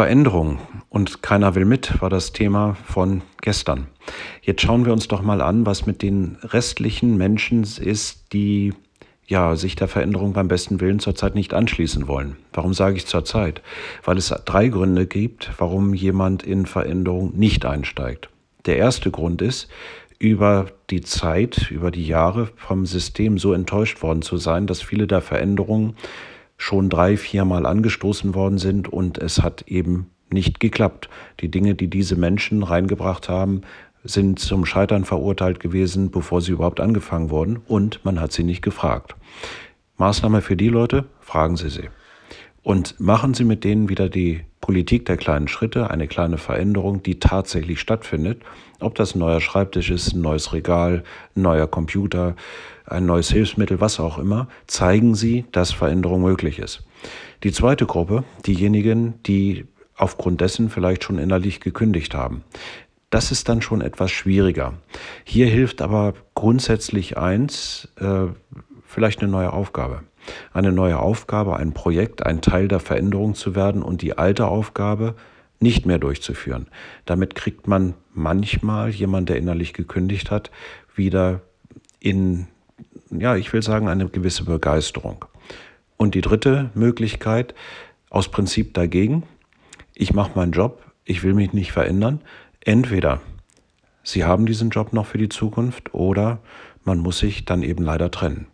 Veränderung und keiner will mit war das Thema von gestern. Jetzt schauen wir uns doch mal an, was mit den restlichen Menschen ist, die ja, sich der Veränderung beim besten Willen zurzeit nicht anschließen wollen. Warum sage ich zurzeit? Weil es drei Gründe gibt, warum jemand in Veränderung nicht einsteigt. Der erste Grund ist, über die Zeit, über die Jahre vom System so enttäuscht worden zu sein, dass viele der Veränderungen schon drei, viermal angestoßen worden sind und es hat eben nicht geklappt. Die Dinge, die diese Menschen reingebracht haben, sind zum Scheitern verurteilt gewesen, bevor sie überhaupt angefangen wurden und man hat sie nicht gefragt. Maßnahme für die Leute, fragen Sie sie. Und machen Sie mit denen wieder die Politik der kleinen Schritte, eine kleine Veränderung, die tatsächlich stattfindet. Ob das ein neuer Schreibtisch ist, ein neues Regal, ein neuer Computer, ein neues Hilfsmittel, was auch immer, zeigen Sie, dass Veränderung möglich ist. Die zweite Gruppe, diejenigen, die aufgrund dessen vielleicht schon innerlich gekündigt haben. Das ist dann schon etwas schwieriger. Hier hilft aber grundsätzlich eins, äh, vielleicht eine neue Aufgabe. Eine neue Aufgabe, ein Projekt, ein Teil der Veränderung zu werden und die alte Aufgabe nicht mehr durchzuführen. Damit kriegt man manchmal jemand, der innerlich gekündigt hat, wieder in ja, ich will sagen, eine gewisse Begeisterung. Und die dritte Möglichkeit, aus Prinzip dagegen, ich mache meinen Job, ich will mich nicht verändern. Entweder Sie haben diesen Job noch für die Zukunft oder man muss sich dann eben leider trennen.